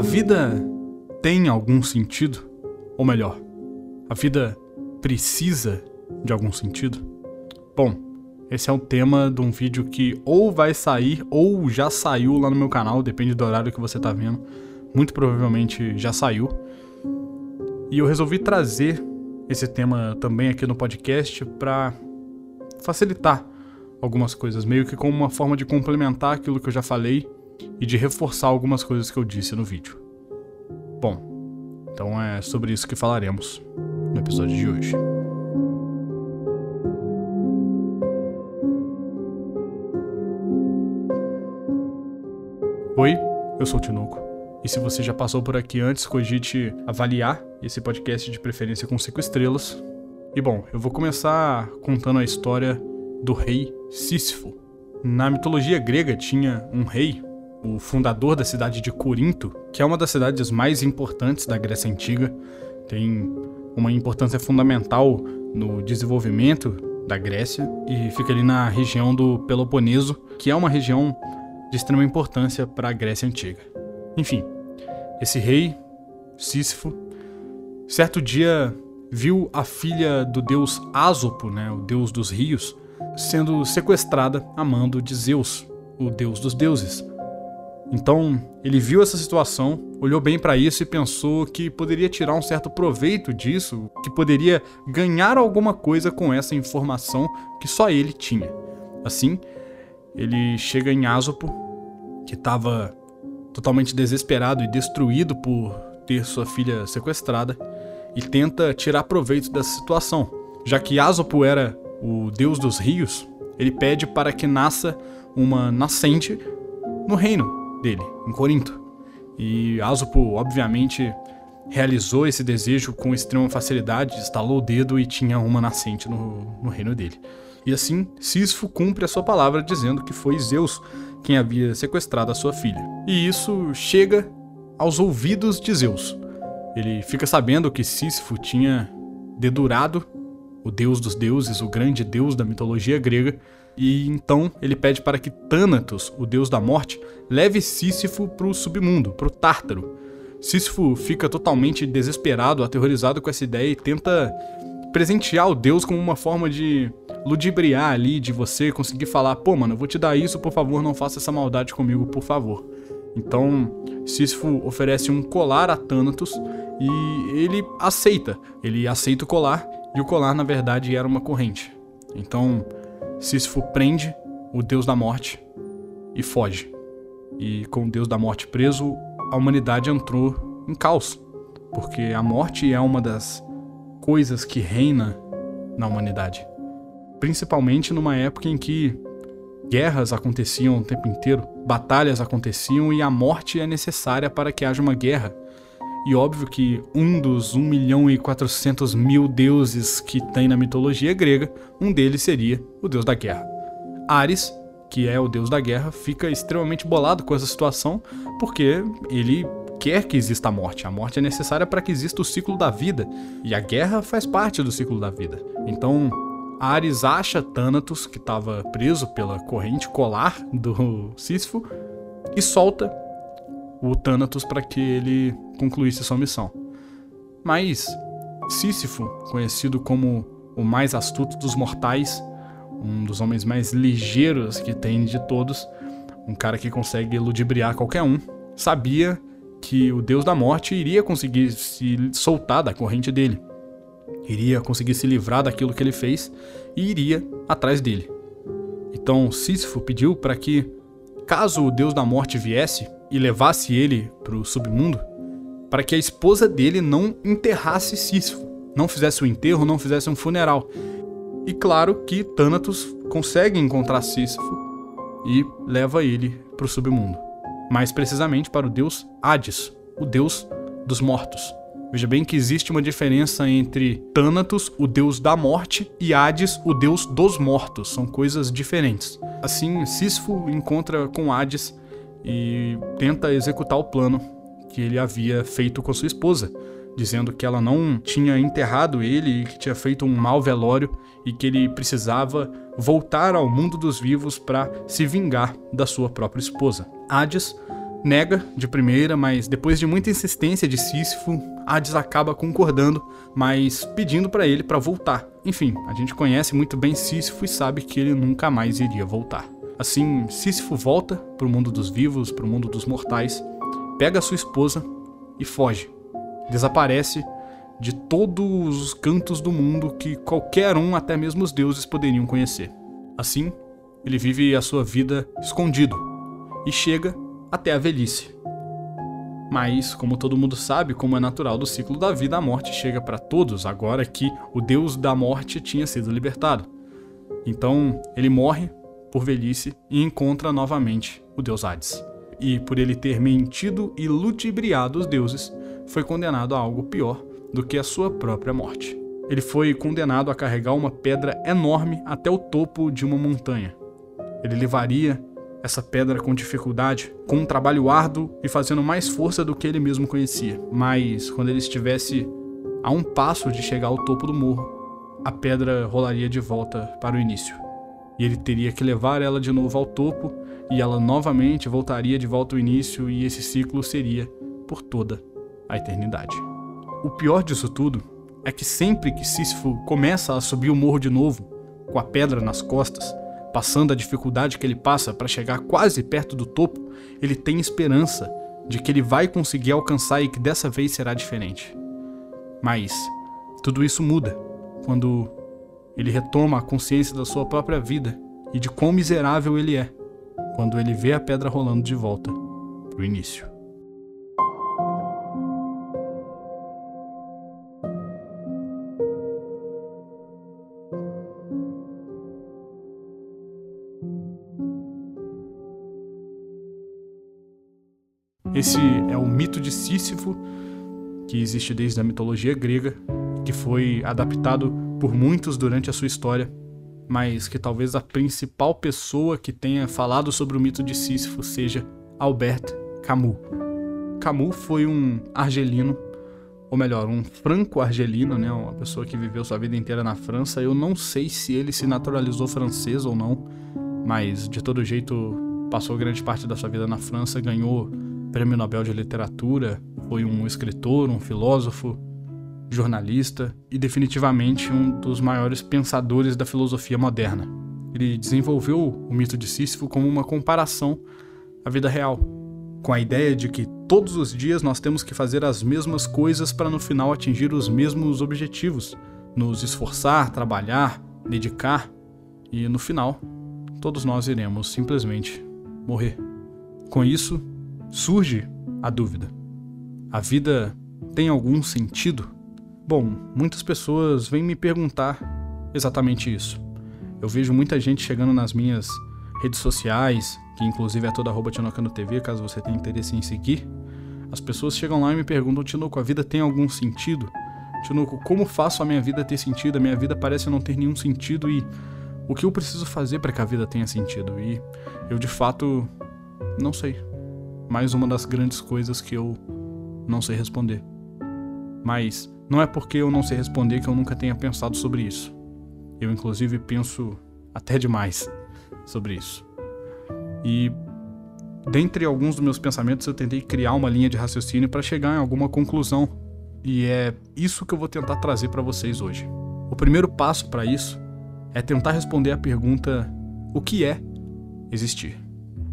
A vida tem algum sentido? Ou melhor, a vida precisa de algum sentido? Bom, esse é o tema de um vídeo que ou vai sair ou já saiu lá no meu canal, depende do horário que você tá vendo. Muito provavelmente já saiu. E eu resolvi trazer esse tema também aqui no podcast para facilitar algumas coisas, meio que como uma forma de complementar aquilo que eu já falei e de reforçar algumas coisas que eu disse no vídeo. Bom, então é sobre isso que falaremos no episódio de hoje. Oi, eu sou o Tinoco. E se você já passou por aqui antes, cogite avaliar esse podcast de preferência com 5 estrelas. E bom, eu vou começar contando a história do rei Sísifo. Na mitologia grega tinha um rei, o fundador da cidade de Corinto, que é uma das cidades mais importantes da Grécia Antiga, tem uma importância fundamental no desenvolvimento da Grécia e fica ali na região do Peloponeso, que é uma região de extrema importância para a Grécia Antiga. Enfim, esse rei, Sísifo, certo dia viu a filha do deus Ásopo, né, o deus dos rios, sendo sequestrada a mando de Zeus, o deus dos deuses. Então, ele viu essa situação, olhou bem para isso e pensou que poderia tirar um certo proveito disso, que poderia ganhar alguma coisa com essa informação que só ele tinha. Assim, ele chega em Asopo, que estava totalmente desesperado e destruído por ter sua filha sequestrada, e tenta tirar proveito dessa situação. Já que Asopo era o deus dos rios, ele pede para que nasça uma nascente no reino dele, em Corinto. E Asopo, obviamente, realizou esse desejo com extrema facilidade, estalou o dedo e tinha uma nascente no, no reino dele. E assim, Sísifo cumpre a sua palavra dizendo que foi Zeus quem havia sequestrado a sua filha. E isso chega aos ouvidos de Zeus. Ele fica sabendo que Sísifo tinha dedurado o deus dos deuses, o grande deus da mitologia grega, e então ele pede para que Thanatos, o deus da morte, leve Sísifo para o submundo, para o Tártaro. Sísifo fica totalmente desesperado, aterrorizado com essa ideia e tenta presentear o deus como uma forma de ludibriar ali, de você conseguir falar: pô, mano, eu vou te dar isso, por favor, não faça essa maldade comigo, por favor. Então, Sísifo oferece um colar a Thanatos e ele aceita. Ele aceita o colar e o colar, na verdade, era uma corrente. Então, Sísifo prende o deus da morte e foge. E com o deus da morte preso, a humanidade entrou em caos, porque a morte é uma das coisas que reina na humanidade. Principalmente numa época em que guerras aconteciam o tempo inteiro, batalhas aconteciam e a morte é necessária para que haja uma guerra. E óbvio que um dos 1 milhão e 400 mil deuses que tem na mitologia grega, um deles seria o deus da guerra. Ares, que é o deus da guerra, fica extremamente bolado com essa situação porque ele quer que exista a morte. A morte é necessária para que exista o ciclo da vida e a guerra faz parte do ciclo da vida. Então, Ares acha Thanatos, que estava preso pela corrente colar do Sísifo, e solta o Thanatos para que ele concluísse sua missão. Mas Sísifo, conhecido como o mais astuto dos mortais, um dos homens mais ligeiros que tem de todos, um cara que consegue ludibriar qualquer um, sabia que o deus da morte iria conseguir se soltar da corrente dele, iria conseguir se livrar daquilo que ele fez e iria atrás dele. Então Sísifo pediu para que, caso o deus da morte viesse, e levasse ele para o submundo, para que a esposa dele não enterrasse Sísifo, não fizesse um enterro, não fizesse um funeral. E claro que Thanatos consegue encontrar Sísifo e leva ele para o submundo. Mais precisamente para o deus Hades, o deus dos mortos. Veja bem que existe uma diferença entre Thanatos, o deus da morte, e Hades, o deus dos mortos. São coisas diferentes. Assim, Sísifo encontra com Hades e tenta executar o plano que ele havia feito com sua esposa, dizendo que ela não tinha enterrado ele e que tinha feito um mau velório e que ele precisava voltar ao mundo dos vivos para se vingar da sua própria esposa. Hades nega de primeira, mas depois de muita insistência de Sísifo, Hades acaba concordando, mas pedindo para ele para voltar. Enfim, a gente conhece muito bem Sísifo e sabe que ele nunca mais iria voltar. Assim, Sísifo volta para o mundo dos vivos, para o mundo dos mortais, pega sua esposa e foge. Desaparece de todos os cantos do mundo que qualquer um, até mesmo os deuses, poderiam conhecer. Assim, ele vive a sua vida escondido e chega até a velhice. Mas, como todo mundo sabe, como é natural do ciclo da vida, a morte chega para todos agora que o deus da morte tinha sido libertado. Então, ele morre por velhice e encontra novamente o deus Hades. E por ele ter mentido e ludibriado os deuses, foi condenado a algo pior do que a sua própria morte. Ele foi condenado a carregar uma pedra enorme até o topo de uma montanha. Ele levaria essa pedra com dificuldade, com um trabalho árduo e fazendo mais força do que ele mesmo conhecia. Mas quando ele estivesse a um passo de chegar ao topo do morro, a pedra rolaria de volta para o início. E ele teria que levar ela de novo ao topo, e ela novamente voltaria de volta ao início, e esse ciclo seria por toda a eternidade. O pior disso tudo é que sempre que Sísifo começa a subir o morro de novo, com a pedra nas costas, Passando a dificuldade que ele passa para chegar quase perto do topo, ele tem esperança de que ele vai conseguir alcançar e que dessa vez será diferente. Mas tudo isso muda quando ele retoma a consciência da sua própria vida e de quão miserável ele é quando ele vê a pedra rolando de volta para o início. Esse é o mito de Sísifo, que existe desde a mitologia grega, que foi adaptado por muitos durante a sua história, mas que talvez a principal pessoa que tenha falado sobre o mito de Sísifo seja Albert Camus. Camus foi um argelino, ou melhor, um franco-argelino, né, uma pessoa que viveu sua vida inteira na França. Eu não sei se ele se naturalizou francês ou não, mas de todo jeito passou grande parte da sua vida na França, ganhou Prêmio Nobel de Literatura, foi um escritor, um filósofo, jornalista e definitivamente um dos maiores pensadores da filosofia moderna. Ele desenvolveu o mito de Sísifo como uma comparação à vida real, com a ideia de que todos os dias nós temos que fazer as mesmas coisas para no final atingir os mesmos objetivos, nos esforçar, trabalhar, dedicar e no final todos nós iremos simplesmente morrer. Com isso, surge a dúvida: a vida tem algum sentido? Bom, muitas pessoas vêm me perguntar exatamente isso. Eu vejo muita gente chegando nas minhas redes sociais, que inclusive é toda arroba Tinocano TV, caso você tenha interesse em seguir. As pessoas chegam lá e me perguntam, Tinoco, a vida tem algum sentido? Tinoco, como faço a minha vida ter sentido? A minha vida parece não ter nenhum sentido e o que eu preciso fazer para que a vida tenha sentido? E eu de fato não sei mais uma das grandes coisas que eu não sei responder. Mas não é porque eu não sei responder que eu nunca tenha pensado sobre isso. Eu, inclusive, penso até demais sobre isso. E dentre alguns dos meus pensamentos, eu tentei criar uma linha de raciocínio para chegar em alguma conclusão. E é isso que eu vou tentar trazer para vocês hoje. O primeiro passo para isso é tentar responder a pergunta: o que é existir?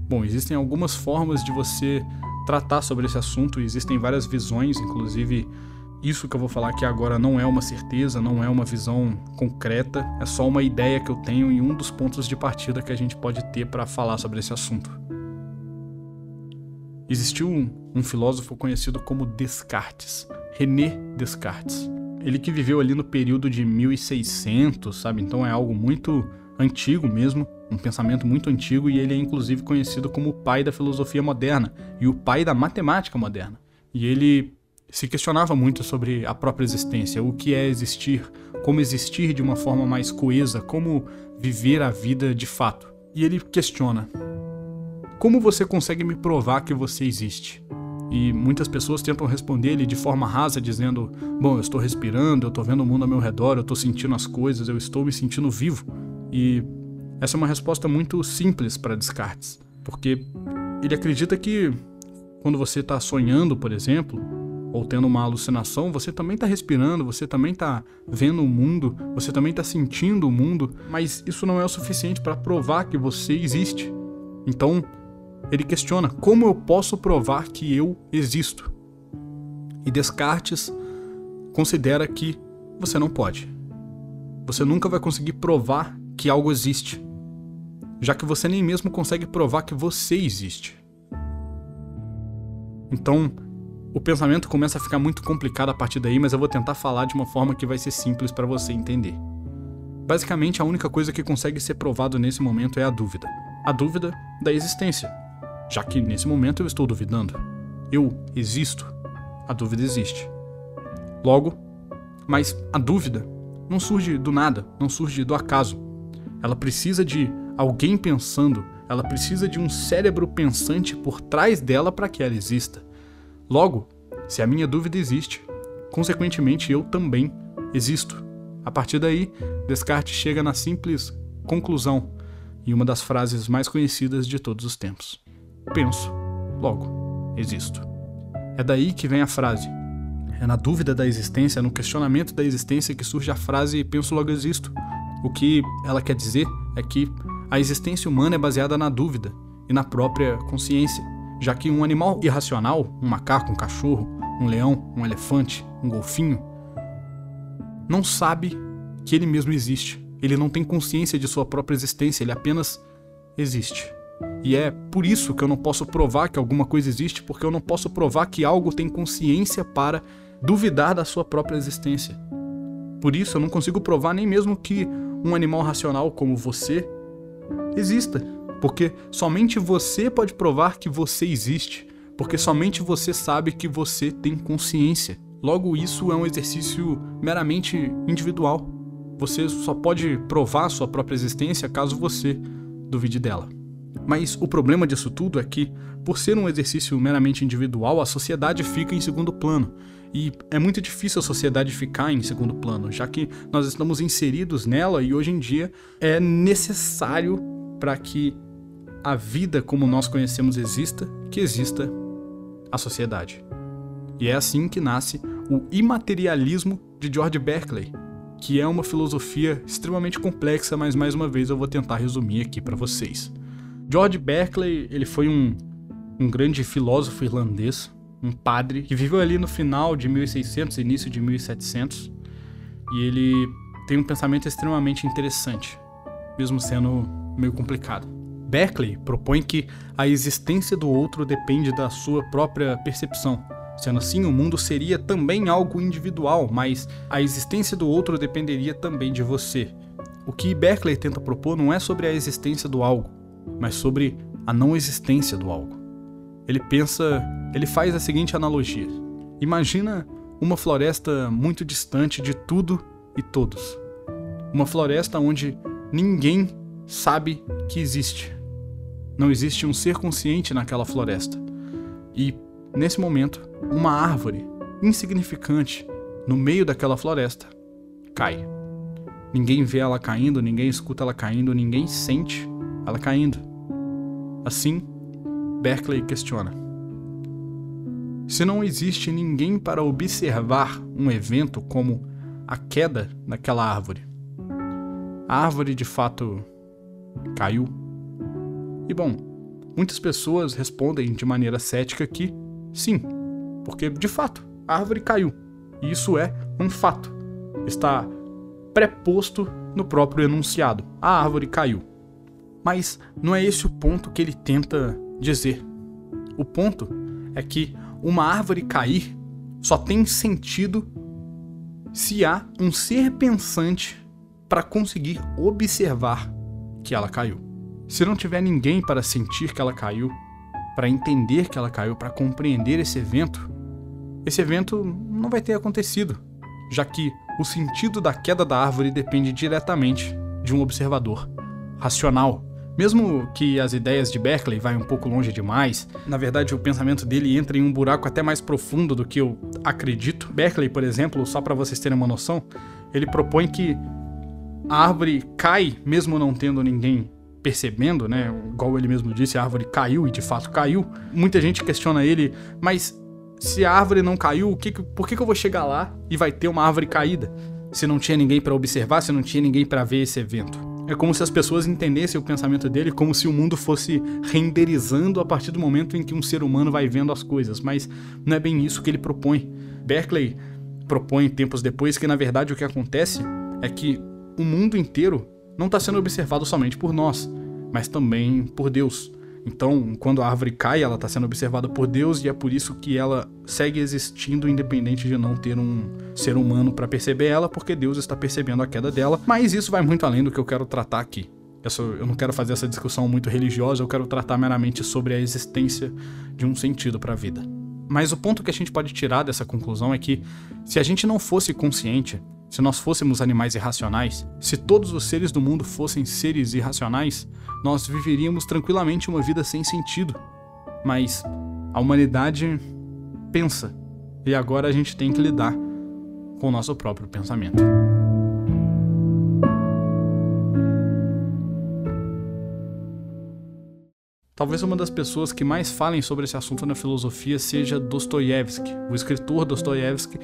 Bom, existem algumas formas de você tratar sobre esse assunto, existem várias visões, inclusive isso que eu vou falar aqui agora não é uma certeza, não é uma visão concreta, é só uma ideia que eu tenho e um dos pontos de partida que a gente pode ter para falar sobre esse assunto. Existiu um, um, filósofo conhecido como Descartes, René Descartes. Ele que viveu ali no período de 1600, sabe? Então é algo muito antigo mesmo, um pensamento muito antigo e ele é inclusive conhecido como o pai da filosofia moderna e o pai da matemática moderna. E ele se questionava muito sobre a própria existência, o que é existir, como existir de uma forma mais coesa, como viver a vida de fato. E ele questiona: como você consegue me provar que você existe? E muitas pessoas tentam responder ele de forma rasa, dizendo: Bom, eu estou respirando, eu estou vendo o mundo ao meu redor, eu estou sentindo as coisas, eu estou me sentindo vivo. E essa é uma resposta muito simples para Descartes, porque ele acredita que quando você está sonhando, por exemplo, ou tendo uma alucinação, você também está respirando, você também está vendo o mundo, você também está sentindo o mundo, mas isso não é o suficiente para provar que você existe. Então, ele questiona como eu posso provar que eu existo. E Descartes considera que você não pode. Você nunca vai conseguir provar que algo existe, já que você nem mesmo consegue provar que você existe. Então, o pensamento começa a ficar muito complicado a partir daí, mas eu vou tentar falar de uma forma que vai ser simples para você entender. Basicamente, a única coisa que consegue ser provado nesse momento é a dúvida. A dúvida da existência. Já que nesse momento eu estou duvidando. Eu existo. A dúvida existe. Logo, mas a dúvida não surge do nada, não surge do acaso. Ela precisa de alguém pensando, ela precisa de um cérebro pensante por trás dela para que ela exista. Logo, se a minha dúvida existe, consequentemente eu também existo. A partir daí, Descartes chega na simples conclusão e uma das frases mais conhecidas de todos os tempos: Penso, logo, existo. É daí que vem a frase. É na dúvida da existência, é no questionamento da existência que surge a frase penso logo existo. O que ela quer dizer é que a existência humana é baseada na dúvida e na própria consciência já que um animal irracional, um macaco, um cachorro, um leão, um elefante, um golfinho, não sabe que ele mesmo existe. Ele não tem consciência de sua própria existência, ele apenas existe. E é por isso que eu não posso provar que alguma coisa existe, porque eu não posso provar que algo tem consciência para duvidar da sua própria existência. Por isso eu não consigo provar nem mesmo que um animal racional como você exista. Porque somente você pode provar que você existe, porque somente você sabe que você tem consciência. Logo, isso é um exercício meramente individual. Você só pode provar sua própria existência caso você duvide dela. Mas o problema disso tudo é que, por ser um exercício meramente individual, a sociedade fica em segundo plano. E é muito difícil a sociedade ficar em segundo plano, já que nós estamos inseridos nela e hoje em dia é necessário para que a vida como nós conhecemos exista, que exista a sociedade. E é assim que nasce o imaterialismo de George Berkeley, que é uma filosofia extremamente complexa, mas mais uma vez eu vou tentar resumir aqui para vocês. George Berkeley, ele foi um, um grande filósofo irlandês, um padre que viveu ali no final de 1600, início de 1700, e ele tem um pensamento extremamente interessante, mesmo sendo meio complicado. Berkeley propõe que a existência do outro depende da sua própria percepção. Sendo assim, o mundo seria também algo individual, mas a existência do outro dependeria também de você. O que Berkeley tenta propor não é sobre a existência do algo, mas sobre a não existência do algo. Ele pensa, ele faz a seguinte analogia: Imagina uma floresta muito distante de tudo e todos. Uma floresta onde ninguém sabe que existe. Não existe um ser consciente naquela floresta. E, nesse momento, uma árvore insignificante no meio daquela floresta cai. Ninguém vê ela caindo, ninguém escuta ela caindo, ninguém sente ela caindo. Assim, Berkeley questiona: Se não existe ninguém para observar um evento como a queda daquela árvore, a árvore de fato caiu? E bom, muitas pessoas respondem de maneira cética que sim, porque de fato a árvore caiu. E isso é um fato. Está preposto no próprio enunciado. A árvore caiu. Mas não é esse o ponto que ele tenta dizer. O ponto é que uma árvore cair só tem sentido se há um ser pensante para conseguir observar que ela caiu. Se não tiver ninguém para sentir que ela caiu, para entender que ela caiu, para compreender esse evento, esse evento não vai ter acontecido, já que o sentido da queda da árvore depende diretamente de um observador racional. Mesmo que as ideias de Berkeley vá um pouco longe demais, na verdade o pensamento dele entra em um buraco até mais profundo do que eu acredito. Berkeley, por exemplo, só para vocês terem uma noção, ele propõe que a árvore cai mesmo não tendo ninguém percebendo, né? Igual ele mesmo disse, a árvore caiu e de fato caiu. Muita gente questiona ele, mas se a árvore não caiu, que, por que, que eu vou chegar lá e vai ter uma árvore caída? Se não tinha ninguém para observar, se não tinha ninguém para ver esse evento. É como se as pessoas entendessem o pensamento dele como se o mundo fosse renderizando a partir do momento em que um ser humano vai vendo as coisas, mas não é bem isso que ele propõe. Berkeley propõe tempos depois que na verdade o que acontece é que o mundo inteiro não está sendo observado somente por nós, mas também por Deus. Então, quando a árvore cai, ela está sendo observada por Deus e é por isso que ela segue existindo, independente de não ter um ser humano para perceber ela, porque Deus está percebendo a queda dela. Mas isso vai muito além do que eu quero tratar aqui. Eu não quero fazer essa discussão muito religiosa, eu quero tratar meramente sobre a existência de um sentido para a vida. Mas o ponto que a gente pode tirar dessa conclusão é que, se a gente não fosse consciente, se nós fôssemos animais irracionais, se todos os seres do mundo fossem seres irracionais, nós viveríamos tranquilamente uma vida sem sentido. Mas a humanidade pensa, e agora a gente tem que lidar com o nosso próprio pensamento. Talvez uma das pessoas que mais falem sobre esse assunto na filosofia seja Dostoiévski, o escritor Dostoiévski,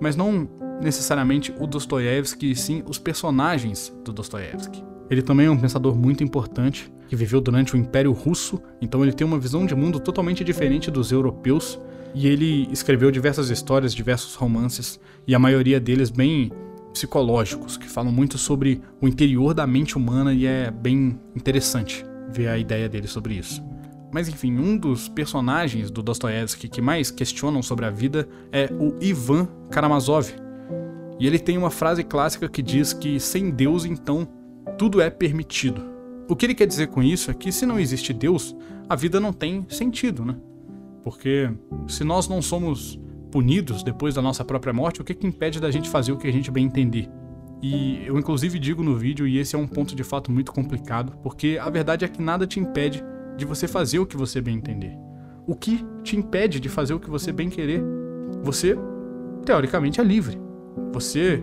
mas não necessariamente o Dostoiévski, sim os personagens do Dostoiévski. Ele também é um pensador muito importante, que viveu durante o Império Russo, então ele tem uma visão de mundo totalmente diferente dos europeus, e ele escreveu diversas histórias, diversos romances, e a maioria deles bem psicológicos, que falam muito sobre o interior da mente humana e é bem interessante ver a ideia dele sobre isso. Mas enfim, um dos personagens do Dostoiévski que mais questionam sobre a vida é o Ivan Karamazov, e ele tem uma frase clássica que diz que sem Deus, então, tudo é permitido. O que ele quer dizer com isso é que se não existe Deus, a vida não tem sentido, né? Porque se nós não somos punidos depois da nossa própria morte, o que, que impede da gente fazer o que a gente bem entender? E eu inclusive digo no vídeo, e esse é um ponto de fato muito complicado, porque a verdade é que nada te impede de você fazer o que você bem entender. O que te impede de fazer o que você bem querer? Você, teoricamente, é livre. Você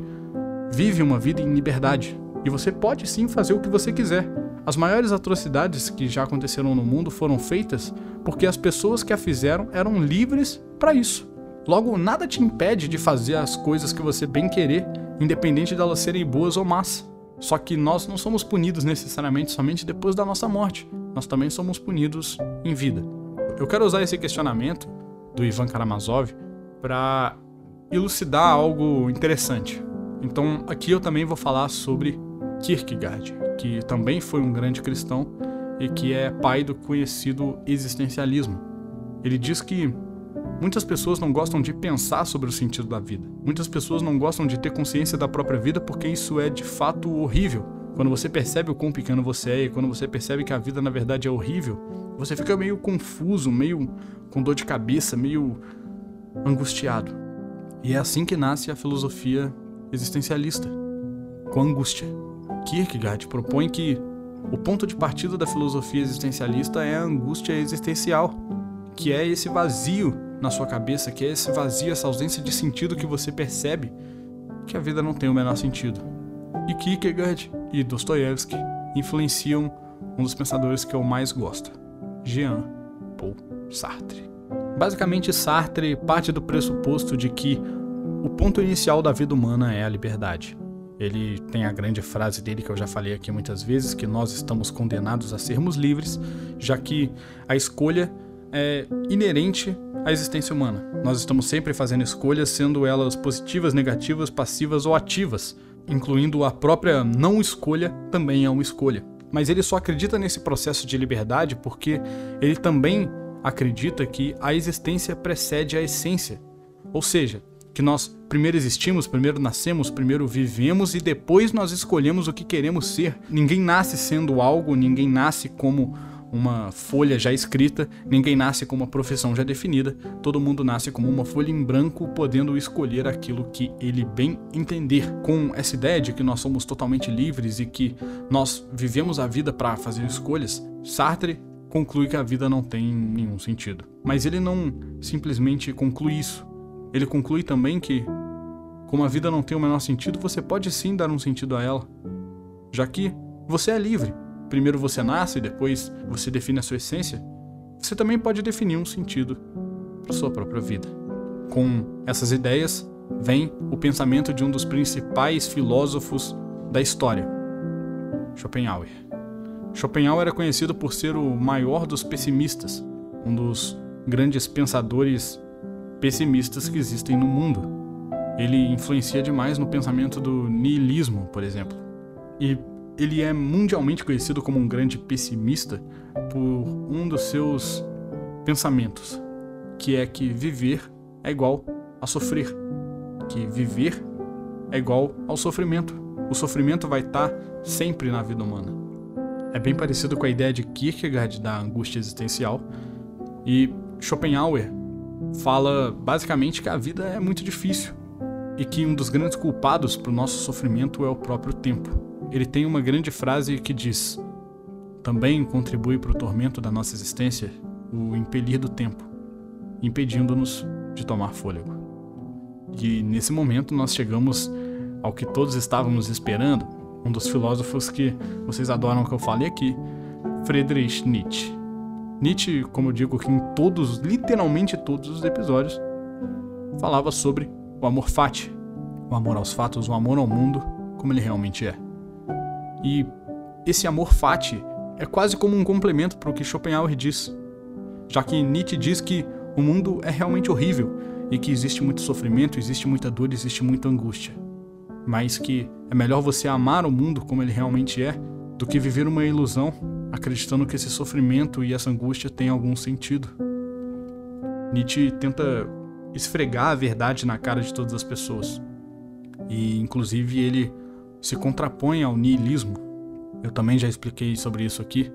vive uma vida em liberdade e você pode sim fazer o que você quiser. As maiores atrocidades que já aconteceram no mundo foram feitas porque as pessoas que a fizeram eram livres para isso. Logo, nada te impede de fazer as coisas que você bem querer, independente de elas serem boas ou más. Só que nós não somos punidos necessariamente somente depois da nossa morte, nós também somos punidos em vida. Eu quero usar esse questionamento do Ivan Karamazov para elucidar algo interessante. Então, aqui eu também vou falar sobre Kierkegaard, que também foi um grande cristão e que é pai do conhecido existencialismo. Ele diz que muitas pessoas não gostam de pensar sobre o sentido da vida. Muitas pessoas não gostam de ter consciência da própria vida porque isso é de fato horrível. Quando você percebe o quão pequeno você é e quando você percebe que a vida na verdade é horrível, você fica meio confuso, meio com dor de cabeça, meio angustiado. E é assim que nasce a filosofia existencialista, com angústia. Kierkegaard propõe que o ponto de partida da filosofia existencialista é a angústia existencial, que é esse vazio na sua cabeça, que é esse vazio, essa ausência de sentido que você percebe que a vida não tem o menor sentido. E Kierkegaard e Dostoiévski influenciam um dos pensadores que eu mais gosto, Jean Paul Sartre. Basicamente, Sartre parte do pressuposto de que o ponto inicial da vida humana é a liberdade. Ele tem a grande frase dele que eu já falei aqui muitas vezes, que nós estamos condenados a sermos livres, já que a escolha é inerente à existência humana. Nós estamos sempre fazendo escolhas, sendo elas positivas, negativas, passivas ou ativas, incluindo a própria não escolha também é uma escolha. Mas ele só acredita nesse processo de liberdade porque ele também acredita que a existência precede a essência. Ou seja, que nós primeiro existimos, primeiro nascemos, primeiro vivemos e depois nós escolhemos o que queremos ser. Ninguém nasce sendo algo, ninguém nasce como uma folha já escrita, ninguém nasce com uma profissão já definida, todo mundo nasce como uma folha em branco, podendo escolher aquilo que ele bem entender. Com essa ideia de que nós somos totalmente livres e que nós vivemos a vida para fazer escolhas, Sartre conclui que a vida não tem nenhum sentido. Mas ele não simplesmente conclui isso. Ele conclui também que, como a vida não tem o menor sentido, você pode sim dar um sentido a ela, já que você é livre. Primeiro você nasce e depois você define a sua essência, você também pode definir um sentido para sua própria vida. Com essas ideias vem o pensamento de um dos principais filósofos da história, Schopenhauer. Schopenhauer era conhecido por ser o maior dos pessimistas, um dos grandes pensadores pessimistas que existem no mundo. Ele influencia demais no pensamento do niilismo, por exemplo. E ele é mundialmente conhecido como um grande pessimista por um dos seus pensamentos, que é que viver é igual a sofrer, que viver é igual ao sofrimento. O sofrimento vai estar sempre na vida humana. É bem parecido com a ideia de Kierkegaard da angústia existencial, e Schopenhauer fala basicamente que a vida é muito difícil e que um dos grandes culpados para o nosso sofrimento é o próprio tempo ele tem uma grande frase que diz: Também contribui para o tormento da nossa existência o impelir do tempo, impedindo-nos de tomar fôlego. E nesse momento nós chegamos ao que todos estávamos esperando, um dos filósofos que vocês adoram que eu falei aqui, Friedrich Nietzsche. Nietzsche, como eu digo aqui em todos, literalmente todos os episódios, falava sobre o amor fati, o amor aos fatos, o amor ao mundo como ele realmente é. E esse amor fati é quase como um complemento para o que Schopenhauer diz, já que Nietzsche diz que o mundo é realmente horrível e que existe muito sofrimento, existe muita dor, existe muita angústia, mas que é melhor você amar o mundo como ele realmente é do que viver uma ilusão acreditando que esse sofrimento e essa angústia têm algum sentido. Nietzsche tenta esfregar a verdade na cara de todas as pessoas. E inclusive ele se contrapõe ao niilismo. Eu também já expliquei sobre isso aqui.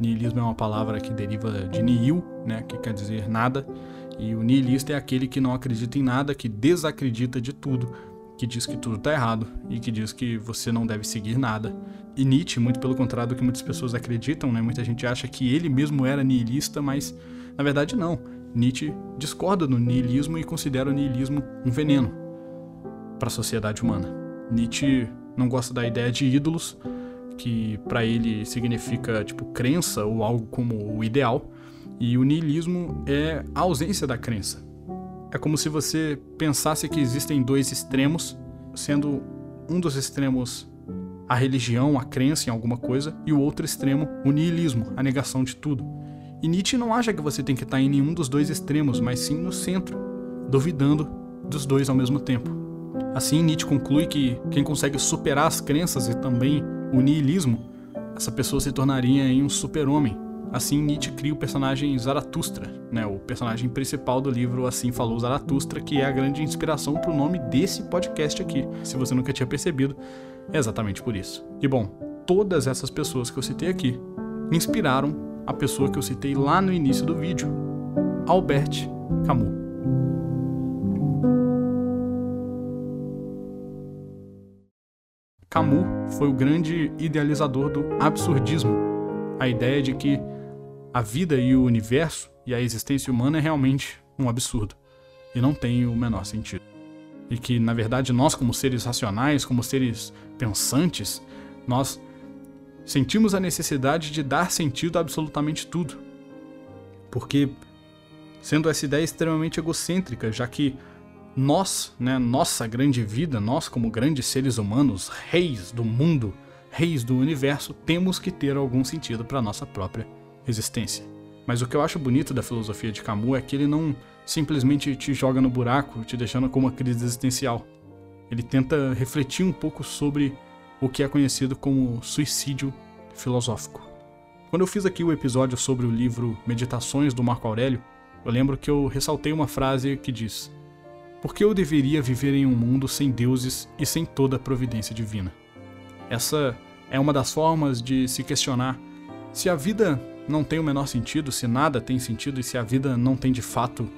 Niilismo é uma palavra que deriva de nihil, né, que quer dizer nada, e o nihilista é aquele que não acredita em nada, que desacredita de tudo, que diz que tudo está errado e que diz que você não deve seguir nada. E Nietzsche, muito pelo contrário do que muitas pessoas acreditam, né, muita gente acha que ele mesmo era nihilista, mas na verdade não. Nietzsche discorda do niilismo e considera o niilismo um veneno para a sociedade humana. Nietzsche não gosta da ideia de ídolos, que para ele significa tipo crença ou algo como o ideal, e o niilismo é a ausência da crença. É como se você pensasse que existem dois extremos, sendo um dos extremos a religião, a crença em alguma coisa, e o outro extremo, o niilismo, a negação de tudo. E Nietzsche não acha que você tem que estar em nenhum dos dois extremos, mas sim no centro, duvidando dos dois ao mesmo tempo. Assim, Nietzsche conclui que quem consegue superar as crenças e também o niilismo, essa pessoa se tornaria um super-homem. Assim, Nietzsche cria o personagem Zaratustra, né, o personagem principal do livro Assim Falou Zaratustra, que é a grande inspiração para o nome desse podcast aqui. Se você nunca tinha percebido, é exatamente por isso. E bom, todas essas pessoas que eu citei aqui inspiraram a pessoa que eu citei lá no início do vídeo, Albert Camus. Camus foi o grande idealizador do absurdismo, a ideia de que a vida e o universo e a existência humana é realmente um absurdo e não tem o menor sentido. E que, na verdade, nós, como seres racionais, como seres pensantes, nós sentimos a necessidade de dar sentido a absolutamente tudo. Porque, sendo essa ideia extremamente egocêntrica, já que nós, né, nossa grande vida, nós como grandes seres humanos, reis do mundo, reis do universo, temos que ter algum sentido para nossa própria existência. Mas o que eu acho bonito da filosofia de Camus é que ele não simplesmente te joga no buraco, te deixando com uma crise existencial. Ele tenta refletir um pouco sobre o que é conhecido como suicídio filosófico. Quando eu fiz aqui o episódio sobre o livro Meditações do Marco Aurélio, eu lembro que eu ressaltei uma frase que diz: por que eu deveria viver em um mundo sem deuses e sem toda a providência divina? Essa é uma das formas de se questionar se a vida não tem o menor sentido, se nada tem sentido e se a vida não tem de fato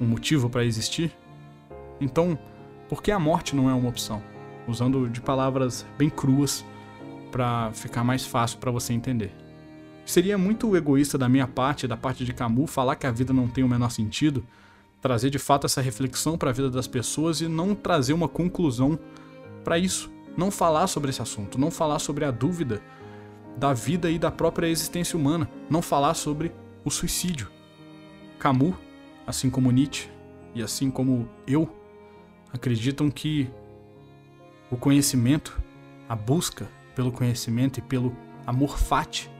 um motivo para existir. Então, por que a morte não é uma opção? Usando de palavras bem cruas para ficar mais fácil para você entender. Seria muito egoísta da minha parte, da parte de Camus, falar que a vida não tem o menor sentido, trazer de fato essa reflexão para a vida das pessoas e não trazer uma conclusão para isso. Não falar sobre esse assunto, não falar sobre a dúvida da vida e da própria existência humana, não falar sobre o suicídio. Camus, assim como Nietzsche e assim como eu, acreditam que o conhecimento, a busca pelo conhecimento e pelo amor fati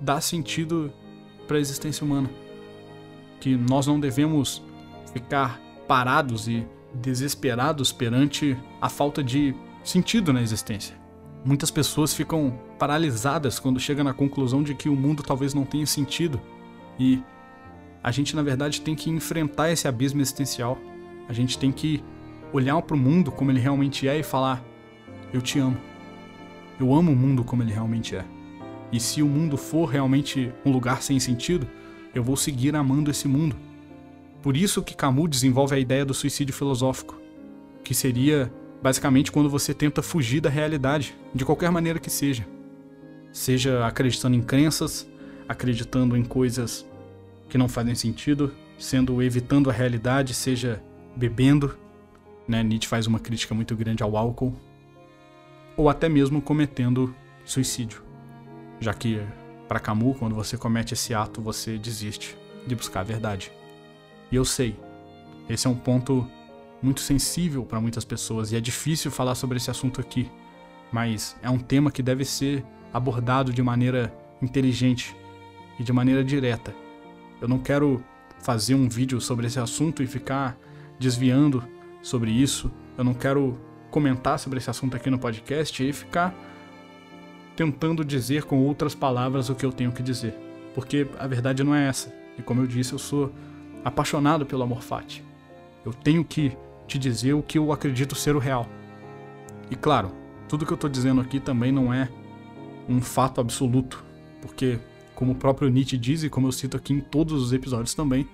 dá sentido para a existência humana. Que nós não devemos ficar parados e desesperados perante a falta de sentido na existência. Muitas pessoas ficam paralisadas quando chegam na conclusão de que o mundo talvez não tenha sentido e a gente na verdade tem que enfrentar esse abismo existencial. A gente tem que olhar para o mundo como ele realmente é e falar: Eu te amo. Eu amo o mundo como ele realmente é. E se o mundo for realmente um lugar sem sentido, eu vou seguir amando esse mundo. Por isso que Camus desenvolve a ideia do suicídio filosófico, que seria basicamente quando você tenta fugir da realidade, de qualquer maneira que seja. Seja acreditando em crenças, acreditando em coisas que não fazem sentido, sendo evitando a realidade, seja bebendo, né? Nietzsche faz uma crítica muito grande ao álcool, ou até mesmo cometendo suicídio, já que para Camus, quando você comete esse ato, você desiste de buscar a verdade. E eu sei, esse é um ponto muito sensível para muitas pessoas e é difícil falar sobre esse assunto aqui, mas é um tema que deve ser abordado de maneira inteligente e de maneira direta. Eu não quero fazer um vídeo sobre esse assunto e ficar desviando sobre isso. Eu não quero comentar sobre esse assunto aqui no podcast e ficar tentando dizer com outras palavras o que eu tenho que dizer, porque a verdade não é essa. E como eu disse, eu sou apaixonado pelo amor fati. Eu tenho que te dizer o que eu acredito ser o real. E claro, tudo que eu estou dizendo aqui também não é um fato absoluto, porque, como o próprio Nietzsche diz e como eu cito aqui em todos os episódios também,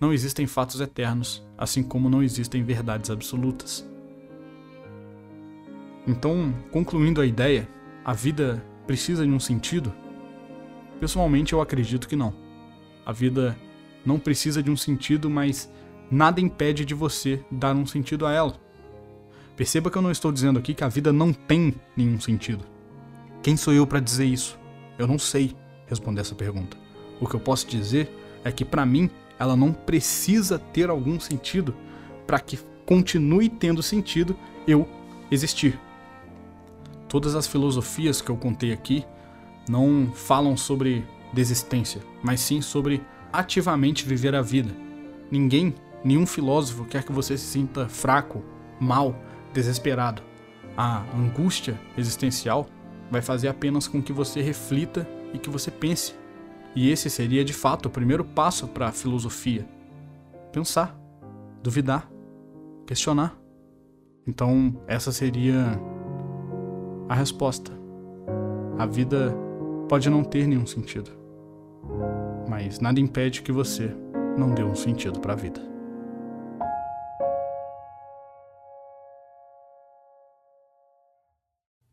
não existem fatos eternos, assim como não existem verdades absolutas. Então, concluindo a ideia, a vida precisa de um sentido? Pessoalmente, eu acredito que não. A vida não precisa de um sentido, mas nada impede de você dar um sentido a ela. Perceba que eu não estou dizendo aqui que a vida não tem nenhum sentido. Quem sou eu para dizer isso? Eu não sei responder essa pergunta. O que eu posso dizer é que para mim ela não precisa ter algum sentido para que continue tendo sentido eu existir. Todas as filosofias que eu contei aqui não falam sobre desistência, mas sim sobre ativamente viver a vida. Ninguém, nenhum filósofo quer que você se sinta fraco, mal, desesperado. A angústia existencial vai fazer apenas com que você reflita e que você pense. E esse seria de fato o primeiro passo para a filosofia: pensar, duvidar, questionar. Então, essa seria a resposta. A vida pode não ter nenhum sentido mas nada impede que você não dê um sentido para a vida.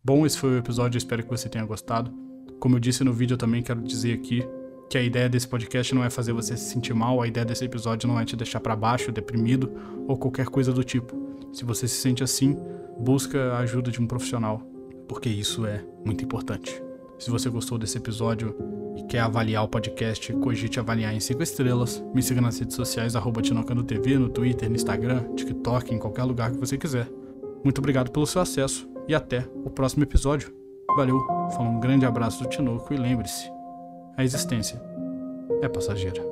Bom, esse foi o episódio, espero que você tenha gostado. Como eu disse no vídeo, eu também quero dizer aqui que a ideia desse podcast não é fazer você se sentir mal, a ideia desse episódio não é te deixar para baixo, deprimido ou qualquer coisa do tipo. Se você se sente assim, busca a ajuda de um profissional, porque isso é muito importante. Se você gostou desse episódio, e quer avaliar o podcast, cogite avaliar em 5 estrelas. Me siga nas redes sociais, arroba TV, no Twitter, no Instagram, TikTok, em qualquer lugar que você quiser. Muito obrigado pelo seu acesso e até o próximo episódio. Valeu, fala um grande abraço do Tinoco e lembre-se, a existência é passageira.